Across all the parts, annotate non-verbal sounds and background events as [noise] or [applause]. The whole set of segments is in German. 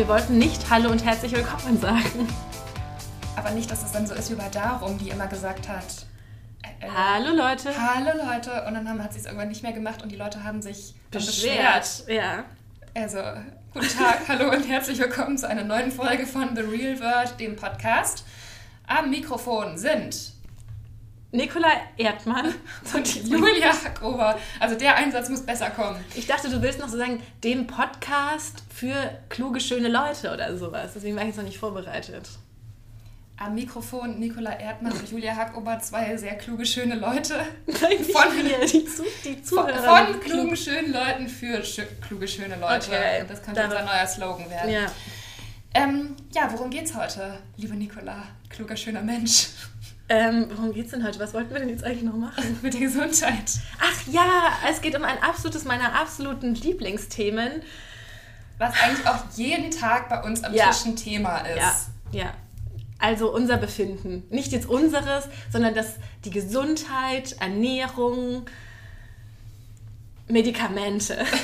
Wir wollten nicht Hallo und herzlich willkommen sagen. Aber nicht, dass es dann so ist wie bei Darum, die immer gesagt hat. Äh, hallo Leute. Hallo Leute. Und dann haben, hat sie es irgendwann nicht mehr gemacht und die Leute haben sich beschwert. beschwert. Ja. Also, guten Tag, [laughs] hallo und herzlich willkommen zu einer neuen Folge von The Real World, dem Podcast. Am Mikrofon sind Nikola Erdmann und [laughs] Julia Hackover. Also der Einsatz muss besser kommen. Ich dachte, du willst noch so sagen, dem Podcast für kluge, schöne Leute oder sowas. Deswegen war ich jetzt noch nicht vorbereitet. Am Mikrofon Nikola Erdmann und Julia Hackober, zwei sehr kluge, schöne Leute. Nein, von, wir, die, Zu die Zuhörer. Von, von klugen, schönen Leuten für schö kluge, schöne Leute. Okay. Das könnte unser neuer Slogan werden. Ja. Ähm, ja, worum geht's heute, liebe Nikola, kluger, schöner Mensch? Ähm, worum geht's denn heute? Was wollten wir denn jetzt eigentlich noch machen? [laughs] Mit der Gesundheit. Ach ja, es geht um ein absolutes meiner absoluten Lieblingsthemen. Was eigentlich auch jeden Tag bei uns am ja. Tisch ein Thema ist. Ja, ja. Also unser Befinden. Nicht jetzt unseres, sondern das, die Gesundheit, Ernährung, Medikamente. [laughs]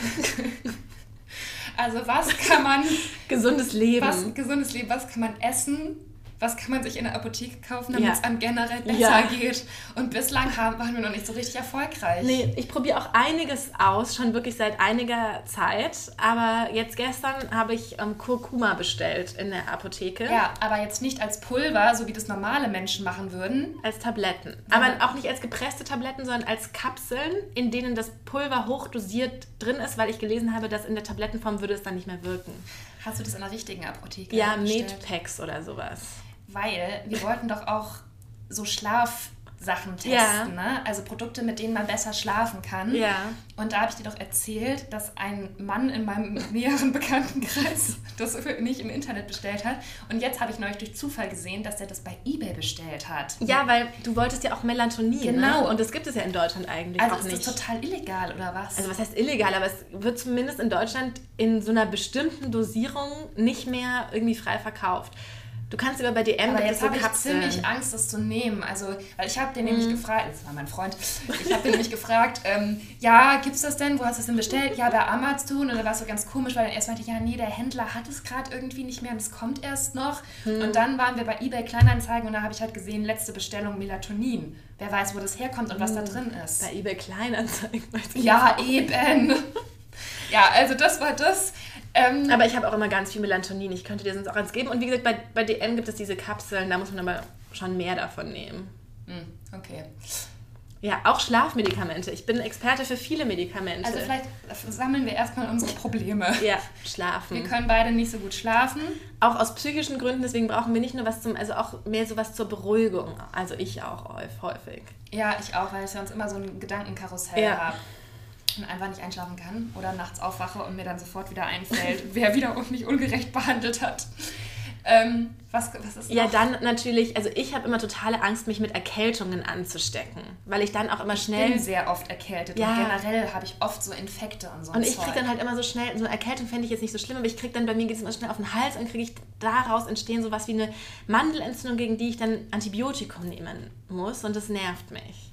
Also was kann man... [laughs] gesundes Leben. Was, gesundes Leben. Was kann man essen? Was kann man sich in der Apotheke kaufen, damit es einem generell besser ja. geht. Und bislang haben, waren wir noch nicht so richtig erfolgreich. Nee, ich probiere auch einiges aus, schon wirklich seit einiger Zeit. Aber jetzt gestern habe ich ähm, Kurkuma bestellt in der Apotheke. Ja, aber jetzt nicht als Pulver, so wie das normale Menschen machen würden. Als Tabletten. Aber auch nicht als gepresste Tabletten, sondern als Kapseln, in denen das Pulver hochdosiert drin ist, weil ich gelesen habe, dass in der Tablettenform würde es dann nicht mehr wirken. Hast du das in der richtigen Apotheke? Ja, Medpacks oder sowas weil wir wollten doch auch so Schlafsachen testen, ja. ne? Also Produkte, mit denen man besser schlafen kann. Ja. Und da habe ich dir doch erzählt, dass ein Mann in meinem [laughs] näheren Bekanntenkreis [laughs] das für mich im Internet bestellt hat. Und jetzt habe ich neulich durch Zufall gesehen, dass er das bei eBay bestellt hat. Ja, weil du wolltest ja auch Melatonin. Ne? Genau. Ne? Und das gibt es ja in Deutschland eigentlich also auch nicht. Also ist das total illegal oder was? Also was heißt illegal? Aber es wird zumindest in Deutschland in so einer bestimmten Dosierung nicht mehr irgendwie frei verkauft. Du kannst über bei DM Aber jetzt habe ich ziemlich Angst, das zu nehmen. Also, weil ich habe den nämlich mhm. gefragt, das war mein Freund, ich habe den nämlich gefragt, ähm, ja, gibt's das denn? Wo hast du es denn bestellt? Ja, bei Amazon. Und da war es so ganz komisch, weil er erst meinte, ja, nee, der Händler hat es gerade irgendwie nicht mehr und es kommt erst noch. Mhm. Und dann waren wir bei eBay Kleinanzeigen und da habe ich halt gesehen, letzte Bestellung Melatonin. Wer weiß, wo das herkommt und was da mhm. drin ist. Bei eBay Kleinanzeigen. Ja, eben. ja, also das war das. Ähm, aber ich habe auch immer ganz viel Melatonin. Ich könnte dir sonst auch eins geben. Und wie gesagt, bei, bei DM gibt es diese Kapseln, da muss man aber schon mehr davon nehmen. Hm, okay. Ja, auch Schlafmedikamente. Ich bin Experte für viele Medikamente. Also vielleicht sammeln wir erstmal unsere Probleme. Ja, [laughs] schlafen. Wir können beide nicht so gut schlafen. Auch aus psychischen Gründen, deswegen brauchen wir nicht nur was zum, also auch mehr sowas zur Beruhigung. Also ich auch häufig. Ja, ich auch, weil ich sonst immer so ein Gedankenkarussell ja. habe einfach nicht einschlafen kann oder nachts aufwache und mir dann sofort wieder einfällt, [laughs] wer wieder mich ungerecht behandelt hat. Ähm, was, was ist noch? Ja, dann natürlich, also ich habe immer totale Angst, mich mit Erkältungen anzustecken, weil ich dann auch immer schnell... Ich bin sehr oft erkältet ja. und generell habe ich oft so Infekte und so Und ich kriege dann halt immer so schnell, so eine Erkältung fände ich jetzt nicht so schlimm, aber ich kriege dann, bei mir geht es immer schnell auf den Hals und kriege ich daraus entstehen sowas wie eine Mandelentzündung, gegen die ich dann Antibiotikum nehmen muss und das nervt mich.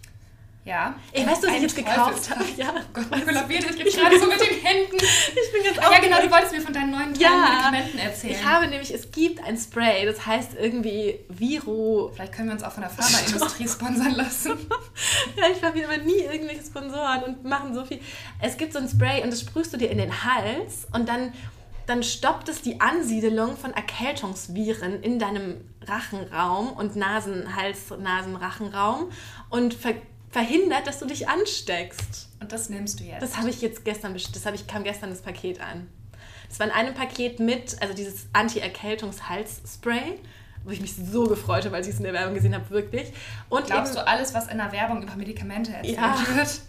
Ja. Ich weiß, was ich jetzt gekauft habe. Ja. Gott, Nicola betet jetzt gerade so mit den Händen. Ich bin jetzt auch. Ja, genau, du wolltest mir von deinen neuen ja, Medikamenten erzählen. Ich habe nämlich, es gibt ein Spray, das heißt irgendwie Viro. Vielleicht können wir uns auch von der Pharmaindustrie sponsern lassen. [laughs] ja, ich habe aber nie irgendwelche Sponsoren und machen so viel. Es gibt so ein Spray und das sprühst du dir in den Hals und dann dann stoppt es die Ansiedelung von Erkältungsviren in deinem Rachenraum und Nasen, Hals, Nasen, Rachenraum und ver verhindert, dass du dich ansteckst. Und das nimmst du jetzt? Das habe ich jetzt gestern, das habe ich, kam gestern das Paket an. Es war in einem Paket mit, also dieses Anti-Erkältungs-Hals-Spray, wo ich mich so gefreut habe, als ich es in der Werbung gesehen habe, wirklich. Und Glaubst eben, du alles, was in der Werbung über Medikamente erzählt ja. wird?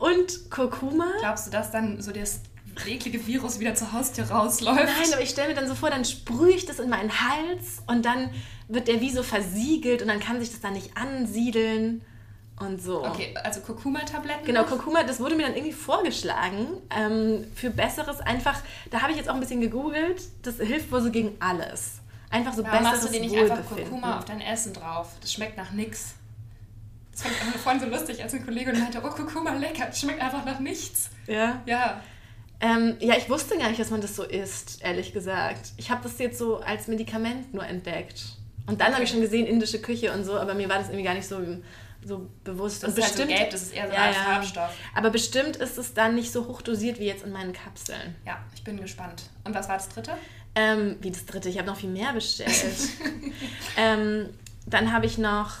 [laughs] Und Kurkuma. Glaubst du, dass dann so das eklige Virus wieder zur Haustür rausläuft? Nein, aber ich stelle mir dann so vor, dann sprühe ich das in meinen Hals und dann wird der wie so versiegelt und dann kann sich das dann nicht ansiedeln und so. Okay, also Kurkuma-Tabletten? Genau, Kurkuma, das wurde mir dann irgendwie vorgeschlagen. Ähm, für Besseres einfach, da habe ich jetzt auch ein bisschen gegoogelt, das hilft wohl so gegen alles. Einfach so Warum besseres machst du dir nicht einfach Kurkuma auf dein Essen drauf? Das schmeckt nach nix. Das fand ich vorhin so lustig, als ein Kollege meinte, oh, Kurkuma lecker, das schmeckt einfach nach nichts. Ja? Ja. Ähm, ja, ich wusste gar nicht, dass man das so isst, ehrlich gesagt. Ich habe das jetzt so als Medikament nur entdeckt. Und dann okay. habe ich schon gesehen, indische Küche und so, aber mir war das irgendwie gar nicht so, so bewusst. Das und ist bestimmt, halt so gelb, das ist eher so ein ja, Farbstoff. Aber bestimmt ist es dann nicht so hochdosiert wie jetzt in meinen Kapseln. Ja, ich bin gespannt. Und was war das dritte? Ähm, wie das dritte? Ich habe noch viel mehr bestellt. [laughs] ähm, dann habe ich noch,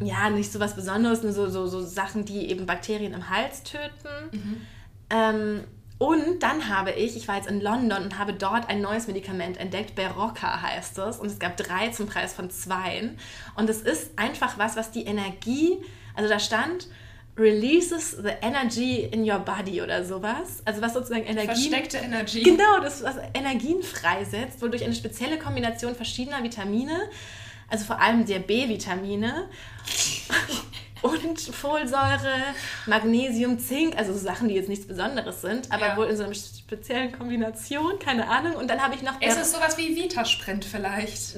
ja, nicht so was Besonderes, nur so, so, so Sachen, die eben Bakterien im Hals töten. Mhm. Ähm, und dann habe ich, ich war jetzt in London und habe dort ein neues Medikament entdeckt, Berocca heißt es. Und es gab drei zum Preis von zwei. Und es ist einfach was, was die Energie, also da stand, releases the energy in your body oder sowas. Also was sozusagen Energie. Versteckte Energie. Genau, das was Energien freisetzt, wodurch eine spezielle Kombination verschiedener Vitamine, also vor allem der B-Vitamine, und Folsäure, Magnesium, Zink, also Sachen, die jetzt nichts Besonderes sind, aber ja. wohl in so einer speziellen Kombination, keine Ahnung. Und dann habe ich noch. Ist es sowas wie Vitasprint vielleicht?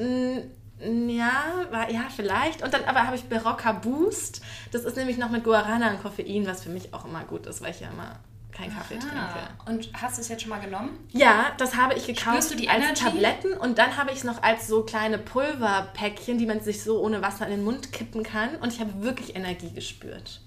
Ja, war, ja, vielleicht. Und dann aber habe ich Berocca Boost. Das ist nämlich noch mit Guarana und Koffein, was für mich auch immer gut ist, weil ich ja immer keinen Kaffee Aha. trinke. Und hast du es jetzt schon mal genommen? Ja, das habe ich gekauft Spürst du die als Energy? Tabletten und dann habe ich es noch als so kleine Pulverpäckchen, die man sich so ohne Wasser in den Mund kippen kann und ich habe wirklich Energie gespürt.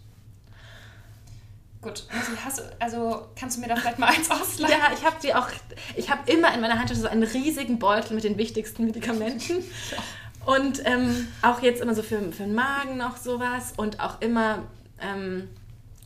Gut, hast du, also kannst du mir da vielleicht mal eins ausleihen? Ja, ich habe die auch, ich habe immer in meiner Handtasche so einen riesigen Beutel mit den wichtigsten Medikamenten. [laughs] Und ähm, auch jetzt immer so für, für den Magen noch sowas und auch immer ähm,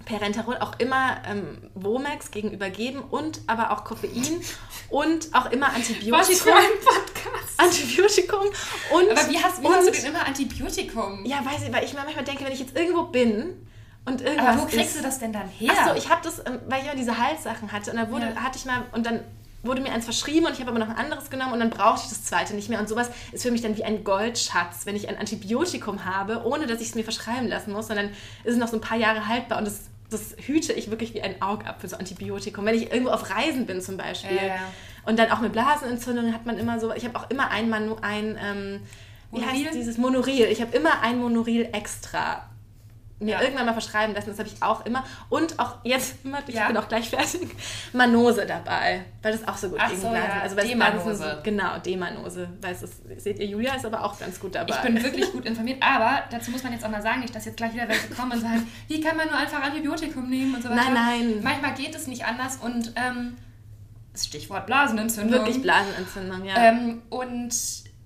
Perenterol auch immer ähm, Womex gegenüber geben und aber auch Koffein und auch immer Antibiotikum. Was für ein Podcast? Antibiotikum und. Aber wie hast, wie und, hast du denn immer Antibiotikum? Ja, weiß ich, weil ich mir manchmal denke, wenn ich jetzt irgendwo bin und irgendwas. Aber wo kriegst ist, du das denn dann her? Achso, ich habe das, ähm, weil ich immer diese Halssachen hatte und dann wurde, ja. hatte ich mal und dann wurde mir eins verschrieben und ich habe aber noch ein anderes genommen und dann brauchte ich das zweite nicht mehr. Und sowas ist für mich dann wie ein Goldschatz, wenn ich ein Antibiotikum habe, ohne dass ich es mir verschreiben lassen muss, sondern ist es noch so ein paar Jahre haltbar und das das hüte ich wirklich wie ein Augapfel, so Antibiotikum. Wenn ich irgendwo auf Reisen bin zum Beispiel ja, ja. und dann auch mit Blasenentzündungen hat man immer so, ich habe auch immer ein, Manu, ein ähm, wie Monoril? heißt dieses Monoril? Ich habe immer ein Monoril extra mir ja. irgendwann mal verschreiben lassen. Das habe ich auch immer. Und auch jetzt, [laughs] ich ja. bin auch gleich fertig, Manose dabei, weil das auch so gut Ach gegen so, Blasen. Ja. Also Demanose. genau, Demanose. Das, seht ihr, Julia ist aber auch ganz gut dabei. Ich bin wirklich [laughs] gut informiert, aber dazu muss man jetzt auch mal sagen, nicht, dass jetzt gleich wieder welche kommen und sagen, wie kann man nur einfach Antibiotikum nehmen und so weiter. Nein, nein. Manchmal geht es nicht anders und ähm, Stichwort Blasenentzündung. Wirklich Blasenentzündung, ja. Ähm, und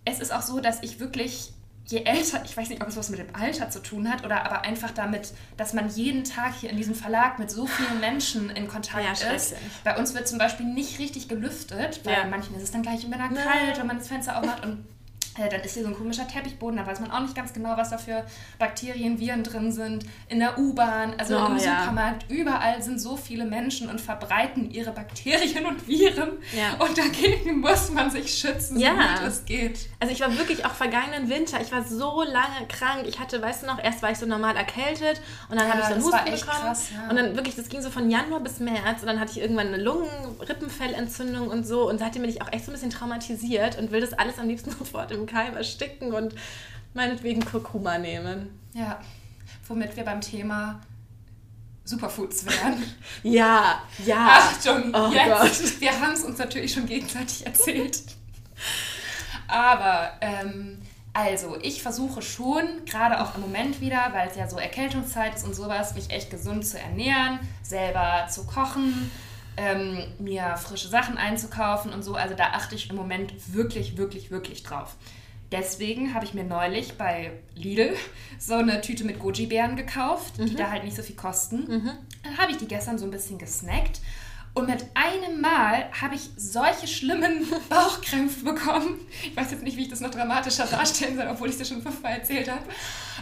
es ist auch so, dass ich wirklich je älter, ich weiß nicht, ob es was mit dem Alter zu tun hat oder aber einfach damit, dass man jeden Tag hier in diesem Verlag mit so vielen Menschen in Kontakt ja, ist. Bei uns wird zum Beispiel nicht richtig gelüftet, weil ja. manchen ist es dann gleich immer kalt, wenn man das Fenster aufmacht und dann ist hier so ein komischer Teppichboden, da weiß man auch nicht ganz genau, was da für Bakterien, Viren drin sind. In der U-Bahn, also oh, im ja. Supermarkt, überall sind so viele Menschen und verbreiten ihre Bakterien und Viren. Ja. Und dagegen muss man sich schützen, so ja. gut es geht. Also ich war wirklich auch vergangenen Winter, ich war so lange krank. Ich hatte, weißt du noch, erst war ich so normal erkältet und dann ja, habe ich so einen Husten bekommen. Krass, und dann wirklich, das ging so von Januar bis März und dann hatte ich irgendwann eine Lungen-Rippenfellentzündung und so. Und seitdem bin ich auch echt so ein bisschen traumatisiert und will das alles am liebsten [laughs] sofort im im Keim ersticken und meinetwegen Kurkuma nehmen. Ja, womit wir beim Thema Superfoods wären. [laughs] ja, ja. Achtung, oh jetzt. Gott. Wir haben es uns natürlich schon gegenseitig erzählt. Aber, ähm, also, ich versuche schon, gerade auch im Moment wieder, weil es ja so Erkältungszeit ist und sowas, mich echt gesund zu ernähren, selber zu kochen, ähm, mir frische Sachen einzukaufen und so. Also da achte ich im Moment wirklich, wirklich, wirklich drauf. Deswegen habe ich mir neulich bei Lidl [laughs] so eine Tüte mit Goji-Beeren gekauft, mhm. die da halt nicht so viel kosten. Mhm. Dann habe ich die gestern so ein bisschen gesnackt und mit einem Mal habe ich solche schlimmen [laughs] Bauchkrämpfe bekommen. Ich weiß jetzt nicht, wie ich das noch dramatischer darstellen soll, obwohl ich es dir schon fünfmal erzählt habe.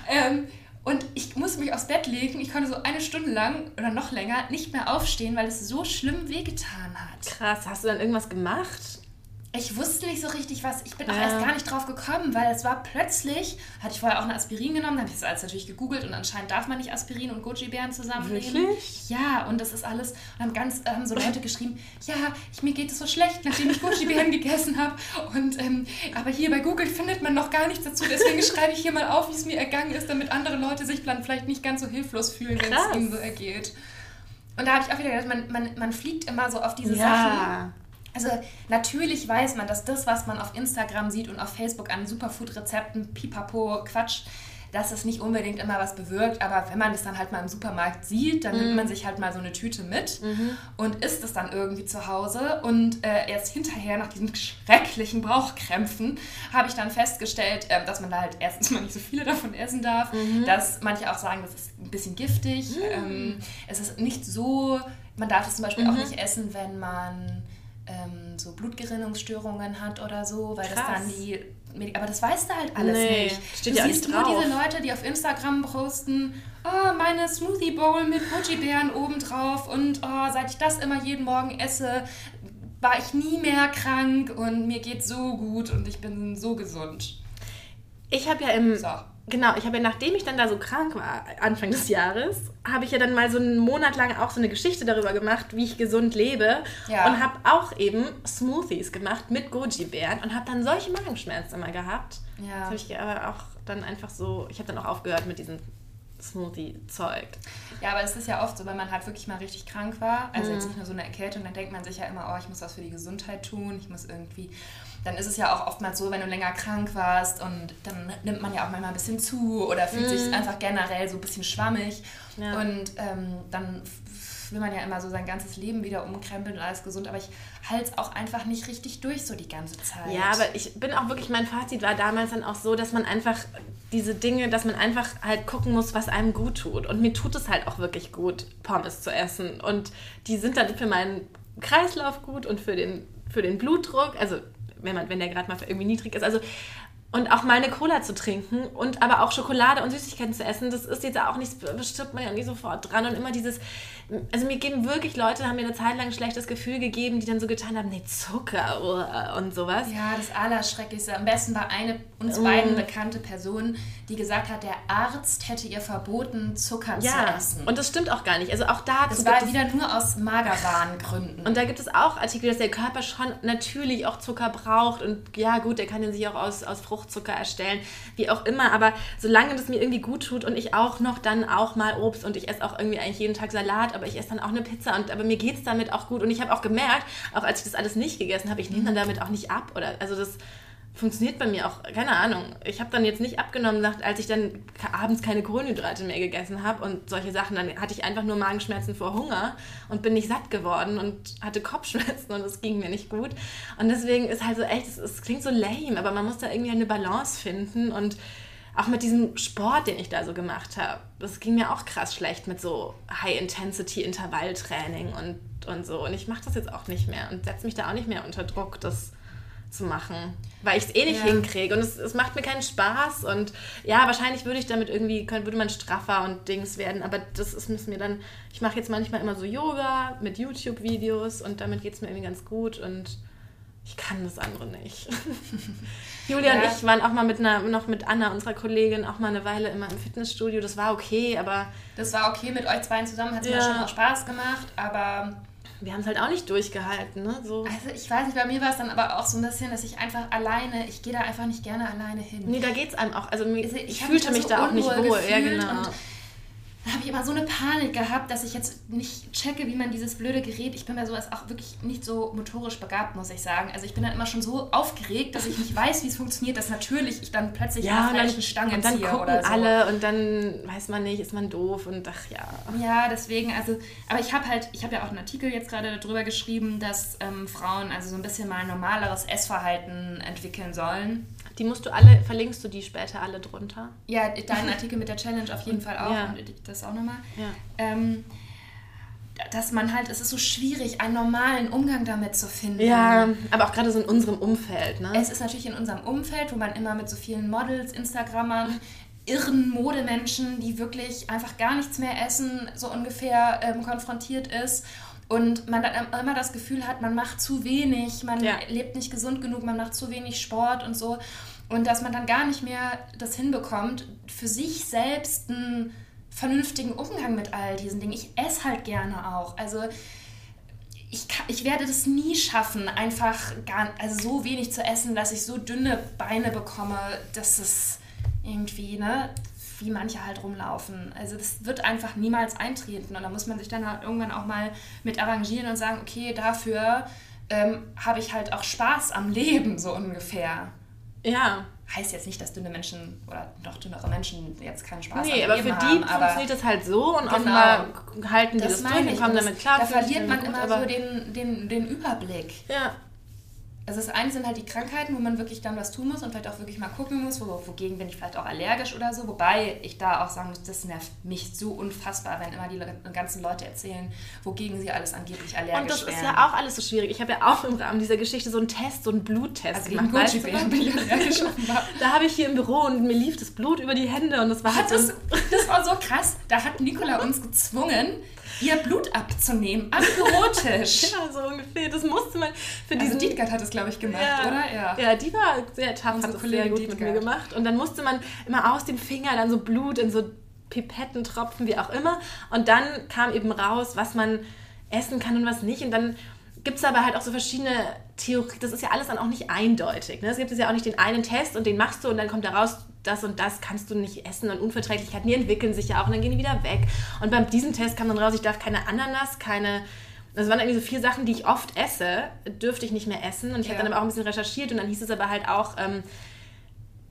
Ähm, und ich musste mich aufs Bett legen. Ich konnte so eine Stunde lang oder noch länger nicht mehr aufstehen, weil es so schlimm wehgetan hat. Krass, hast du dann irgendwas gemacht? Ich wusste nicht so richtig was. Ich bin auch ja. erst gar nicht drauf gekommen, weil es war plötzlich, hatte ich vorher auch eine Aspirin genommen, dann habe ich das alles natürlich gegoogelt und anscheinend darf man nicht Aspirin und Goji-Beeren zusammennehmen. Wirklich? Ja, und das ist alles. Und haben ganz haben so Leute geschrieben, ja, ich, mir geht es so schlecht, nachdem ich Goji-Beeren [laughs] gegessen habe. Und ähm, aber hier bei Google findet man noch gar nichts dazu. Deswegen [laughs] schreibe ich hier mal auf, wie es mir ergangen ist, damit andere Leute sich dann vielleicht nicht ganz so hilflos fühlen, wenn es ihnen so ergeht. Und da habe ich auch wieder gedacht, man, man, man fliegt immer so auf diese ja. Sachen. Also natürlich weiß man, dass das, was man auf Instagram sieht und auf Facebook an Superfood-Rezepten, pipapo, Quatsch, dass es nicht unbedingt immer was bewirkt, aber wenn man das dann halt mal im Supermarkt sieht, dann mhm. nimmt man sich halt mal so eine Tüte mit mhm. und isst es dann irgendwie zu Hause. Und äh, erst hinterher, nach diesen schrecklichen Bauchkrämpfen, habe ich dann festgestellt, äh, dass man da halt erstens mal nicht so viele davon essen darf, mhm. dass manche auch sagen, das ist ein bisschen giftig. Mhm. Ähm, es ist nicht so, man darf es zum Beispiel auch mhm. nicht essen, wenn man ähm, so Blutgerinnungsstörungen hat oder so, weil Krass. das dann die aber das weißt du halt alles nee, nicht. Steht du ja siehst nur diese Leute, die auf Instagram posten, oh, meine Smoothie Bowl mit Goji-Bären obendrauf und oh, seit ich das immer jeden Morgen esse, war ich nie mehr krank und mir geht so gut und ich bin so gesund. Ich habe ja im so. Genau, ich habe ja, nachdem ich dann da so krank war, Anfang des Jahres, habe ich ja dann mal so einen Monat lang auch so eine Geschichte darüber gemacht, wie ich gesund lebe. Ja. Und habe auch eben Smoothies gemacht mit Goji-Beeren und habe dann solche Magenschmerzen immer gehabt. Ja. Das habe ich aber auch dann einfach so, ich habe dann auch aufgehört mit diesem Smoothie-Zeug. Ja, aber es ist ja oft so, wenn man halt wirklich mal richtig krank war, also mhm. jetzt nicht nur so eine Erkältung, dann denkt man sich ja immer, oh, ich muss was für die Gesundheit tun, ich muss irgendwie dann ist es ja auch oftmals so, wenn du länger krank warst und dann nimmt man ja auch manchmal ein bisschen zu oder fühlt mm. sich mhm. einfach generell so ein bisschen schwammig. Ja. Und ähm, dann will man ja immer so sein ganzes Leben wieder umkrempeln und alles gesund, aber ich halte es auch einfach nicht richtig durch so die ganze Zeit. Ja, aber ich bin auch wirklich, mein Fazit war damals dann auch so, dass man einfach diese Dinge, dass man einfach halt gucken muss, was einem gut tut. Und mir tut es halt auch wirklich gut, Pommes zu essen. Und die sind dann für meinen Kreislauf gut und für den, für den Blutdruck. Also wenn, man, wenn der gerade mal irgendwie niedrig ist. Also und auch mal eine Cola zu trinken und aber auch Schokolade und Süßigkeiten zu essen, das ist jetzt auch nicht, bestimmt man ja nicht sofort dran. Und immer dieses, also mir geben wirklich Leute, haben mir eine Zeit lang ein schlechtes Gefühl gegeben, die dann so getan haben, nee, Zucker und sowas. Ja, das Allerschrecklichste. Am besten war eine uns mm. beiden bekannte Person, die gesagt hat, der Arzt hätte ihr verboten, Zucker ja, zu essen. Und das stimmt auch gar nicht. Also auch da. Das war wieder nur aus Magerwarengründen. Und da gibt es auch Artikel, dass der Körper schon natürlich auch Zucker braucht. Und ja, gut, der kann den sich auch aus, aus Frucht Fruchtzucker erstellen, wie auch immer. Aber solange das mir irgendwie gut tut und ich auch noch dann auch mal Obst und ich esse auch irgendwie eigentlich jeden Tag Salat, aber ich esse dann auch eine Pizza und aber mir geht es damit auch gut. Und ich habe auch gemerkt, auch als ich das alles nicht gegessen habe, ich nehme dann damit auch nicht ab. Oder also das funktioniert bei mir auch, keine Ahnung. Ich habe dann jetzt nicht abgenommen, als ich dann abends keine Kohlenhydrate mehr gegessen habe und solche Sachen. Dann hatte ich einfach nur Magenschmerzen vor Hunger und bin nicht satt geworden und hatte Kopfschmerzen und es ging mir nicht gut. Und deswegen ist halt so echt, es, es klingt so lame, aber man muss da irgendwie eine Balance finden und auch mit diesem Sport, den ich da so gemacht habe, das ging mir auch krass schlecht mit so High-Intensity-Intervalltraining und, und so. Und ich mache das jetzt auch nicht mehr und setze mich da auch nicht mehr unter Druck, das zu machen, weil ich es eh nicht ja. hinkriege und es, es macht mir keinen Spaß und ja, wahrscheinlich würde ich damit irgendwie, könnte, würde man straffer und Dings werden, aber das ist mir dann, ich mache jetzt manchmal immer so Yoga mit YouTube-Videos und damit geht es mir irgendwie ganz gut und ich kann das andere nicht. [laughs] Julia ja. und ich waren auch mal mit einer, noch mit Anna, unserer Kollegin, auch mal eine Weile immer im Fitnessstudio. Das war okay, aber. Das war okay mit euch beiden zusammen, hat es ja. mir schon auch Spaß gemacht, aber wir haben es halt auch nicht durchgehalten. Ne? So. Also ich weiß nicht, bei mir war es dann aber auch so ein bisschen, dass ich einfach alleine, ich gehe da einfach nicht gerne alleine hin. Nee, da geht es einem auch, also, also ich, ich fühlte mich so da auch nicht wohl. Ja, genau da habe ich immer so eine Panik gehabt, dass ich jetzt nicht checke, wie man dieses blöde Gerät. Ich bin bei sowas auch wirklich nicht so motorisch begabt, muss ich sagen. Also ich bin dann immer schon so aufgeregt, dass ich nicht weiß, wie es funktioniert, dass natürlich ich dann plötzlich ja, eine falsche Stange und dann ziehe gucken oder so. alle und dann weiß man nicht, ist man doof und ach ja. Ja, deswegen, also, aber ich habe halt, ich habe ja auch einen Artikel jetzt gerade darüber geschrieben, dass ähm, Frauen also so ein bisschen mal ein normaleres Essverhalten entwickeln sollen. Die musst du alle, verlinkst du die später alle drunter? Ja, deinen Artikel mit der Challenge auf jeden Fall auch. Ja. Und das auch nochmal. Ja. Ähm, dass man halt, es ist so schwierig, einen normalen Umgang damit zu finden. Ja, aber auch gerade so in unserem Umfeld, ne? Es ist natürlich in unserem Umfeld, wo man immer mit so vielen Models, Instagrammern, irren Modemenschen, die wirklich einfach gar nichts mehr essen, so ungefähr ähm, konfrontiert ist und man dann immer das Gefühl hat, man macht zu wenig, man ja. lebt nicht gesund genug, man macht zu wenig Sport und so. Und dass man dann gar nicht mehr das hinbekommt, für sich selbst einen vernünftigen Umgang mit all diesen Dingen. Ich esse halt gerne auch. Also ich, kann, ich werde das nie schaffen, einfach gar, also so wenig zu essen, dass ich so dünne Beine bekomme, dass es irgendwie, ne? Wie manche halt rumlaufen. Also das wird einfach niemals eintreten und da muss man sich dann halt irgendwann auch mal mit arrangieren und sagen, okay, dafür ähm, habe ich halt auch Spaß am Leben, so ungefähr. Ja. Heißt jetzt nicht, dass dünne Menschen oder doch dünnere Menschen jetzt keinen Spaß nee, am Leben haben. Nee, aber für die funktioniert das halt so und genau, offenbar halten die das, das durch und kommen damit klar. Da verliert man immer gut, so den, den, den Überblick. Ja. Also das eine sind halt die Krankheiten, wo man wirklich dann was tun muss und vielleicht auch wirklich mal gucken muss, wo, wogegen bin ich vielleicht auch allergisch oder so. Wobei ich da auch sagen muss, das nervt mich so unfassbar, wenn immer die ganzen Leute erzählen, wogegen sie alles angeblich allergisch sind. Und das wären. ist ja auch alles so schwierig. Ich habe ja auch im Rahmen dieser Geschichte so einen Test, so einen Bluttest also gemacht. Weißt du, bin ich allergisch [laughs] da habe ich hier im Büro und mir lief das Blut über die Hände und das war halt das, das war so krass. Da hat Nicola uns gezwungen, ihr Blut abzunehmen, am Bürotisch. ja, so ungefähr. Das musste man für also diesen... Dietgard hat es, glaube ich, gemacht, ja. oder? Ja. ja, die war sehr tough, hat das sehr gut Dietgard. mit mir gemacht. Und dann musste man immer aus dem Finger dann so Blut in so Pipettentropfen, wie auch immer. Und dann kam eben raus, was man essen kann und was nicht. Und dann gibt es aber halt auch so verschiedene Theorien. Das ist ja alles dann auch nicht eindeutig. Ne? Es gibt ja auch nicht den einen Test und den machst du und dann kommt da raus, das und das kannst du nicht essen und Unverträglichkeiten, die entwickeln sich ja auch und dann gehen die wieder weg. Und bei diesem Test kam dann raus, ich darf keine Ananas, keine. Das waren irgendwie so vier Sachen, die ich oft esse, dürfte ich nicht mehr essen. Und ich ja. habe dann aber auch ein bisschen recherchiert und dann hieß es aber halt auch, ähm,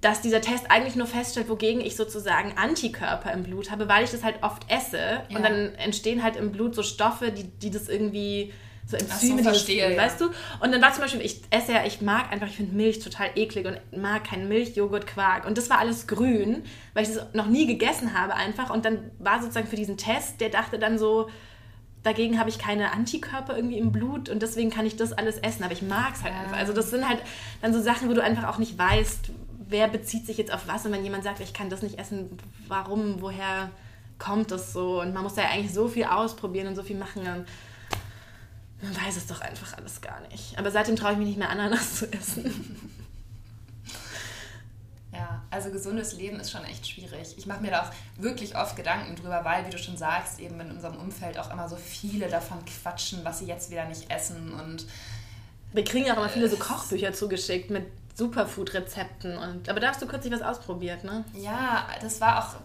dass dieser Test eigentlich nur feststellt, wogegen ich sozusagen Antikörper im Blut habe, weil ich das halt oft esse. Ja. Und dann entstehen halt im Blut so Stoffe, die, die das irgendwie so Enzyme, so, verstehe, ja. weißt du? Und dann war zum Beispiel, ich esse ja, ich mag einfach, ich finde Milch total eklig und mag keinen Milchjoghurt, Quark. Und das war alles grün, weil ich das noch nie gegessen habe einfach. Und dann war sozusagen für diesen Test, der dachte dann so, dagegen habe ich keine Antikörper irgendwie im Blut und deswegen kann ich das alles essen. Aber ich mag es halt ja. einfach. Also das sind halt dann so Sachen, wo du einfach auch nicht weißt, wer bezieht sich jetzt auf was. Und wenn jemand sagt, ich kann das nicht essen, warum, woher kommt das so? Und man muss ja eigentlich so viel ausprobieren und so viel machen. Und man weiß es doch einfach alles gar nicht. Aber seitdem traue ich mich nicht mehr, Ananas zu essen. Ja, also gesundes Leben ist schon echt schwierig. Ich mache mir da auch wirklich oft Gedanken drüber, weil, wie du schon sagst, eben in unserem Umfeld auch immer so viele davon quatschen, was sie jetzt wieder nicht essen. Und wir kriegen ja auch immer viele so Kochbücher zugeschickt mit Superfood-Rezepten. aber da hast du kürzlich was ausprobiert, ne? Ja, das war auch,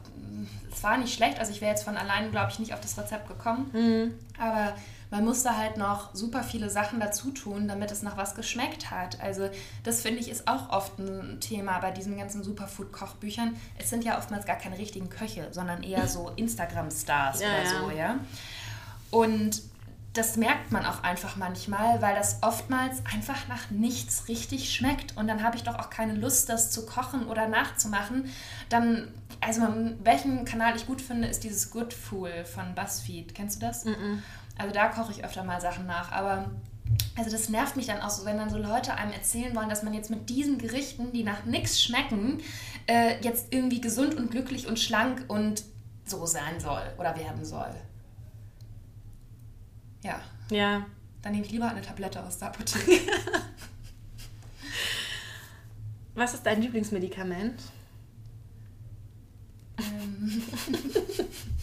das war nicht schlecht. Also ich wäre jetzt von allein, glaube ich, nicht auf das Rezept gekommen. Mhm. Aber man musste halt noch super viele Sachen dazu tun, damit es nach was geschmeckt hat. Also das finde ich ist auch oft ein Thema bei diesen ganzen Superfood-Kochbüchern. Es sind ja oftmals gar keine richtigen Köche, sondern eher so [laughs] Instagram-Stars ja, oder so, ja. Und das merkt man auch einfach manchmal, weil das oftmals einfach nach nichts richtig schmeckt. Und dann habe ich doch auch keine Lust, das zu kochen oder nachzumachen. Dann, also welchen Kanal ich gut finde, ist dieses Good Fool von BuzzFeed. Kennst du das? Mm, -mm. Also da koche ich öfter mal Sachen nach. Aber also das nervt mich dann auch so, wenn dann so Leute einem erzählen wollen, dass man jetzt mit diesen Gerichten, die nach nichts schmecken, äh, jetzt irgendwie gesund und glücklich und schlank und so sein soll oder werden soll. Ja. Ja. Dann nehme ich lieber eine Tablette aus der Apotheke. [laughs] Was ist dein Lieblingsmedikament? Ähm. [laughs]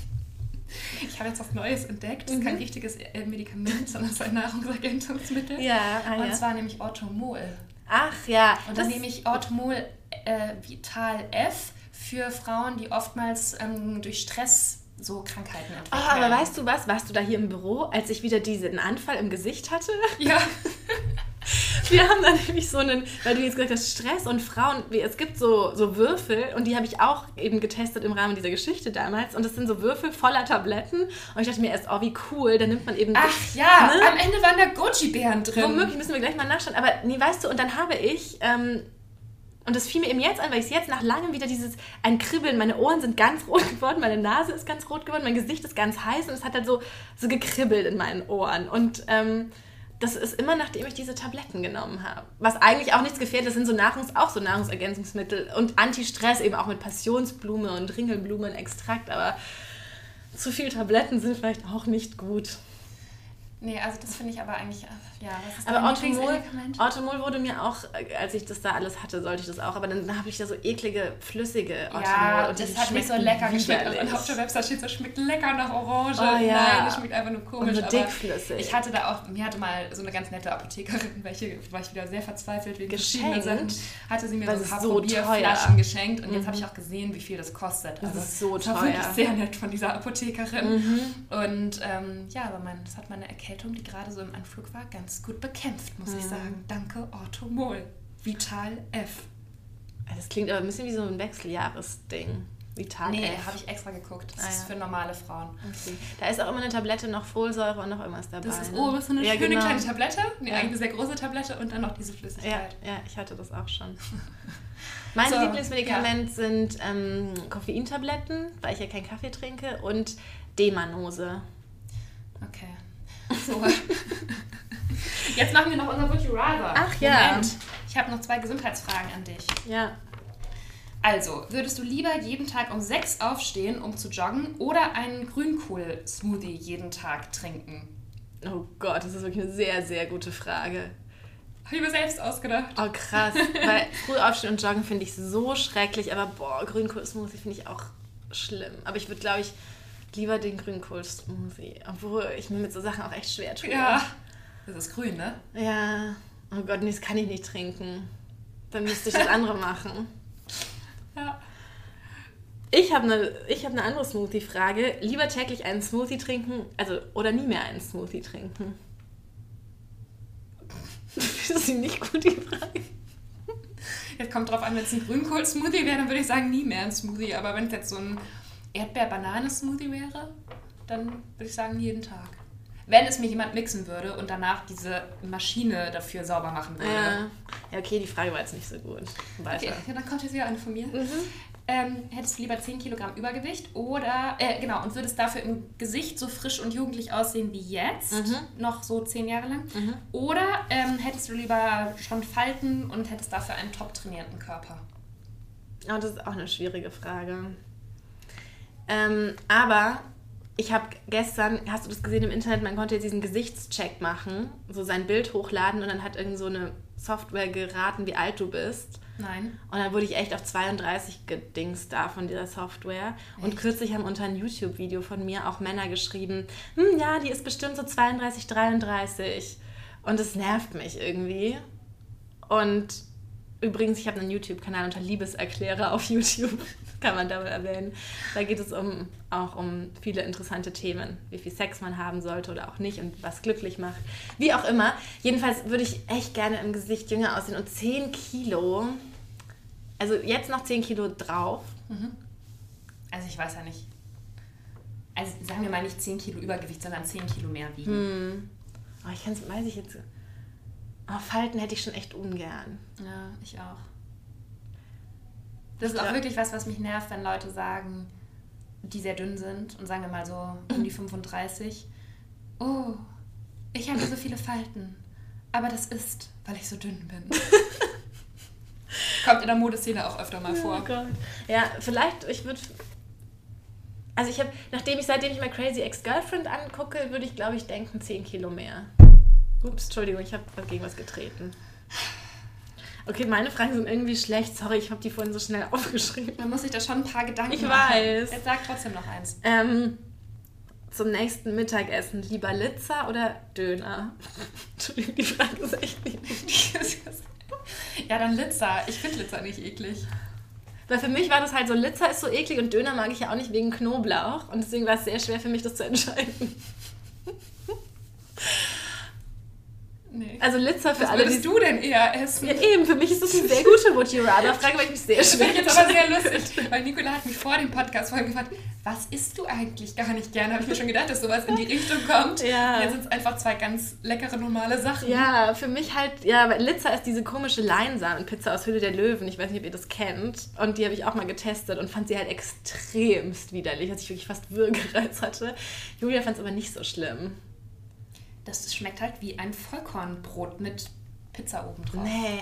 Ich habe jetzt was Neues entdeckt. Das ist kein mhm. richtiges äh, Medikament, [laughs] sondern es ist ein Nahrungsergänzungsmittel. Ja, ah, Und ja. zwar nämlich Orthomol. Ach ja. Und dann nehme ich Orthomol äh, Vital F für Frauen, die oftmals ähm, durch Stress so Krankheiten entwickeln. Oh, aber weißt du was? Warst du da hier im Büro, als ich wieder diesen Anfall im Gesicht hatte? Ja. [laughs] Wir haben dann nämlich so einen, weil du jetzt gesagt hast, Stress und Frauen, es gibt so, so Würfel und die habe ich auch eben getestet im Rahmen dieser Geschichte damals und das sind so Würfel voller Tabletten und ich dachte mir erst, oh wie cool, dann nimmt man eben... Ach ja, ne? am Ende waren da Goji-Bären drin. Womöglich müssen wir gleich mal nachschauen, aber nee, weißt du, und dann habe ich... Ähm, und das fiel mir eben jetzt an, weil ich es jetzt nach langem wieder dieses, ein Kribbeln, meine Ohren sind ganz [laughs] rot geworden, meine Nase ist ganz rot geworden, mein Gesicht ist ganz heiß und es hat halt so, so gekribbelt in meinen Ohren. Und ähm, das ist immer nachdem ich diese Tabletten genommen habe. Was eigentlich auch nichts gefährdet, das sind so Nahrungs-, auch so Nahrungsergänzungsmittel und Anti-Stress eben auch mit Passionsblume und Ringelblumenextrakt, aber zu viel Tabletten sind vielleicht auch nicht gut. Nee, also das finde ich aber eigentlich, äh, ja, was ist Aber? Orthomol wurde mir auch, äh, als ich das da alles hatte, sollte ich das auch. Aber dann habe ich da so eklige, flüssige Orthomol. Ja, und das hat nicht so lecker geschmeckt. Und auf der Website steht so, schmeckt lecker nach Orange. Oh, ja. Nein, das schmeckt einfach nur komisch. Und so aber dickflüssig. Ich hatte da auch, mir hatte mal so eine ganz nette Apothekerin, [laughs] welche war ich wieder sehr verzweifelt wegen Geschenkt? Sachen, hatte sie mir Weil so ein paar so Probierflaschen teuer. geschenkt. Und jetzt Mhm. habe ich auch gesehen, wie viel das kostet. Das ist so das war teuer. wirklich sehr nett von dieser Apothekerin. Mhm. Und ähm, ja, aber mein, das hat meine Erkältung, die gerade so im Anflug war, ganz gut bekämpft, muss ich Mhm. sagen. Danke, Orthomol. Vital F. Das klingt aber ein bisschen wie so ein Wechseljahresding. Vital Nee, F. habe ich extra geguckt. Das Ah, ist ja. für normale Frauen. Okay. Da ist auch immer eine Tablette, noch Folsäure und noch irgendwas dabei. Das ist ne? oben so eine ja, schöne genau. kleine Tablette. Nee, Ja. eigentlich eine sehr große Tablette und dann noch diese Ja, Flüssigkeit. ja, ich hatte das auch schon. [laughs] Mein So, Lieblingsmedikament sind ähm, Koffeintabletten, weil ich ja keinen Kaffee trinke, und Demanose. Okay. So. Jetzt machen wir noch unser Would You Rather. Ach ja. Moment. Ich habe noch zwei Gesundheitsfragen an dich. Ja. Also, würdest du lieber jeden Tag um 6 aufstehen, um zu joggen, oder einen Grünkohl-Smoothie jeden Tag trinken? Oh Gott, das ist wirklich eine sehr, sehr gute Frage. Habe ich mir selbst ausgedacht. Oh krass, weil früh aufstehen und joggen finde ich so schrecklich, aber boah, Grünkohl-Smoothie finde ich auch schlimm. Aber ich würde, glaube ich, lieber den Grünkohl-Smoothie, obwohl ich mir mit so Sachen auch echt schwer tue. Ja. Das ist grün, ne? Ja. Oh Gott, nee, das kann ich nicht trinken. Dann müsste ich das andere [laughs] machen. Ja. Ich habe eine hab ne andere Smoothie-Frage. Lieber täglich einen Smoothie trinken, also oder nie mehr einen Smoothie trinken? [laughs] Das ist nicht gut, die Frage. Jetzt kommt drauf an, wenn es ein Grünkohl-Smoothie wäre, dann würde ich sagen, nie mehr ein Smoothie. Aber wenn es jetzt so ein Erdbeer-Banane-Smoothie wäre, dann würde ich sagen, jeden Tag. Wenn es mir jemand mixen würde und danach diese Maschine dafür sauber machen würde. Ja. ja, okay, die Frage war jetzt nicht so gut. Weiter. Okay, ja, dann kommt jetzt wieder eine von mir. Mhm. Ähm, hättest du lieber 10 Kilogramm Übergewicht oder, äh, genau, und würdest dafür im Gesicht so frisch und jugendlich aussehen wie jetzt, Mhm. noch so 10 Jahre lang? Mhm. Oder ähm, hättest du lieber schon Falten und hättest dafür einen top trainierten Körper? Oh, das ist auch eine schwierige Frage. Ähm, aber ich habe gestern, hast du das gesehen im Internet, man konnte jetzt diesen Gesichtscheck machen, so sein Bild hochladen und dann hat irgend so eine Software geraten, wie alt du bist. Nein. Und dann wurde ich echt auf 32 gedingst da von dieser Software. Und Echt? kürzlich haben unter ein YouTube-Video von mir auch Männer geschrieben, hm, ja, die ist bestimmt so 32, 33. Und es nervt mich irgendwie. Und übrigens, ich habe einen YouTube-Kanal unter Liebeserklärer auf YouTube. [laughs] Kann man damit erwähnen. Da geht es um, auch um viele interessante Themen, wie viel Sex man haben sollte oder auch nicht und was glücklich macht. Wie auch immer. Jedenfalls würde ich echt gerne im Gesicht jünger aussehen. Und 10 Kilo, also jetzt noch 10 Kilo drauf. Also ich weiß ja nicht. Also sagen wir mal nicht 10 Kilo Übergewicht, sondern 10 Kilo mehr wiegen. Hm. Oh, ich kann es, weiß ich jetzt. Oh, Falten hätte ich schon echt ungern. Ja, ich auch. Das ist auch wirklich was, was mich nervt, wenn Leute sagen, die sehr dünn sind und sagen wir mal so um die [clears throat] 35, oh, ich habe so viele Falten, aber das ist, weil ich so dünn bin. [laughs] Kommt in der Modeszene auch öfter mal vor. Oh Gott. Ja, vielleicht, ich würde. Also ich habe, nachdem ich, seitdem ich mal Crazy Ex-Girlfriend angucke, würde ich, glaube ich, denken, 10 Kilo mehr. Ups, Entschuldigung, ich habe gegen was getreten. Okay, meine Fragen sind irgendwie schlecht. Sorry, ich habe die vorhin so schnell [laughs] aufgeschrieben. Man muss sich da schon ein paar Gedanken Ich machen. weiß. Jetzt sag trotzdem noch eins. Ähm, zum nächsten Mittagessen lieber Litzer oder Döner? [laughs] Entschuldigung, die Frage ist echt nicht. [laughs] ja, dann Litzer. Ich finde Litzer nicht eklig. Weil für mich war das halt so, Litzer ist so eklig und Döner mag ich ja auch nicht wegen Knoblauch. Und deswegen war es sehr schwer für mich, das zu entscheiden. Also Litzer für Was alle, würdest die... du denn eher essen? Ja, eben, für mich ist das eine [laughs] sehr gute Would You Rather Frage, weil ich mich sehr Das schwer finde ich jetzt aber sehr lustig, weil Nicola hat mich vor dem Podcast vorhin gefragt, was isst du eigentlich gar nicht gerne? Habe ich mir schon gedacht, dass sowas in die Richtung kommt. Ja. Jetzt sind es einfach zwei ganz leckere, normale Sachen. Ja, für mich halt, ja, weil Litzer ist diese komische Leinsamenpizza aus Hülle der Löwen. Ich weiß nicht, ob ihr das kennt. Und die habe ich auch mal getestet und fand sie halt extremst widerlich, dass ich wirklich fast Würgereiz hatte. Julia fand es aber nicht so schlimm. Das schmeckt halt wie ein Vollkornbrot mit Pizza oben drauf. Nee,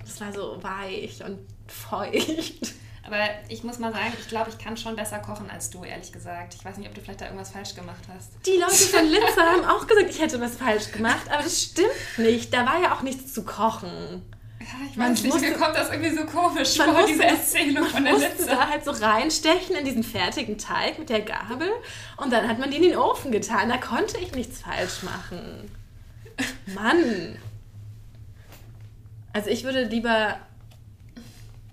das war so weich und feucht. Aber ich muss mal sagen, ich glaube, ich kann schon besser kochen als du, ehrlich gesagt. Ich weiß nicht, ob du vielleicht da irgendwas falsch gemacht hast. Die Leute von Linzer haben auch gesagt, ich hätte was falsch gemacht, aber das stimmt nicht. Da war ja auch nichts zu kochen. Ja, ich weiß nicht, mir kommt das irgendwie so komisch vor, musste, diese Erzählung von der Linzer. da halt so reinstechen in diesen fertigen Teig mit der Gabel und dann hat man die in den Ofen getan. Da konnte ich nichts falsch machen. Mann. Also ich würde lieber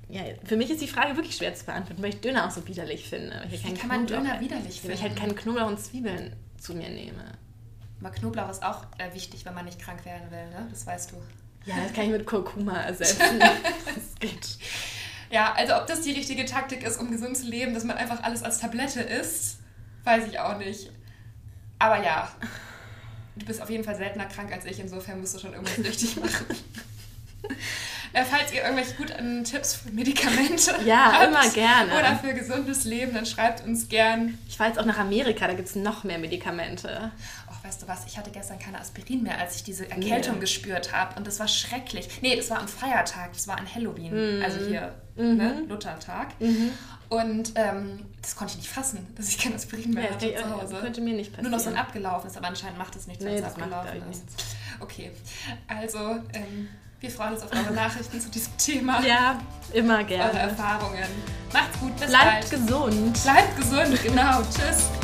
ja, für mich ist die Frage wirklich schwer zu beantworten, weil ich Döner auch so widerlich finde. Wie kann Knoblauch, man Döner widerlich finden? Weil ich halt keinen Knoblauch und Zwiebeln zu mir nehme. Aber Knoblauch ist auch äh, wichtig, wenn man nicht krank werden will, ne? Das weißt du. Ja, das kann ich mit Kurkuma ersetzen. [laughs] das geht. Ja, also ob das die richtige Taktik ist, um gesund zu leben, dass man einfach alles als Tablette isst, weiß ich auch nicht. Aber ja, du bist auf jeden Fall seltener krank als ich, insofern musst du schon irgendwas [laughs] richtig machen. Äh, falls ihr irgendwelche guten Tipps für Medikamente [laughs] ja, habt immer gerne. oder für gesundes Leben, dann schreibt uns gern. Ich fahre jetzt auch nach Amerika, da gibt es noch mehr Medikamente. Oh, weißt du was, ich hatte gestern keine Aspirin mehr, als ich diese Erkältung nee. gespürt habe. Und das war schrecklich. Nee, das war am Feiertag, das war an Halloween, mhm. also hier, mhm. ne, Luthertag. Mhm. Und ähm, das konnte ich nicht fassen, dass ich kein Aspirin mehr ja, hatte zu Hause. Das könnte mir nicht passieren. Nur noch so ein abgelaufen ist, aber anscheinend macht es nichts, wenn nee, es abgelaufen ist. Nichts. Okay, also ähm, wir freuen uns auf eure Nachrichten zu diesem Thema. Ja, immer gerne. Eure Erfahrungen. Macht's gut, bis Bleibt bald. gesund. Bleibt gesund, genau. Tschüss.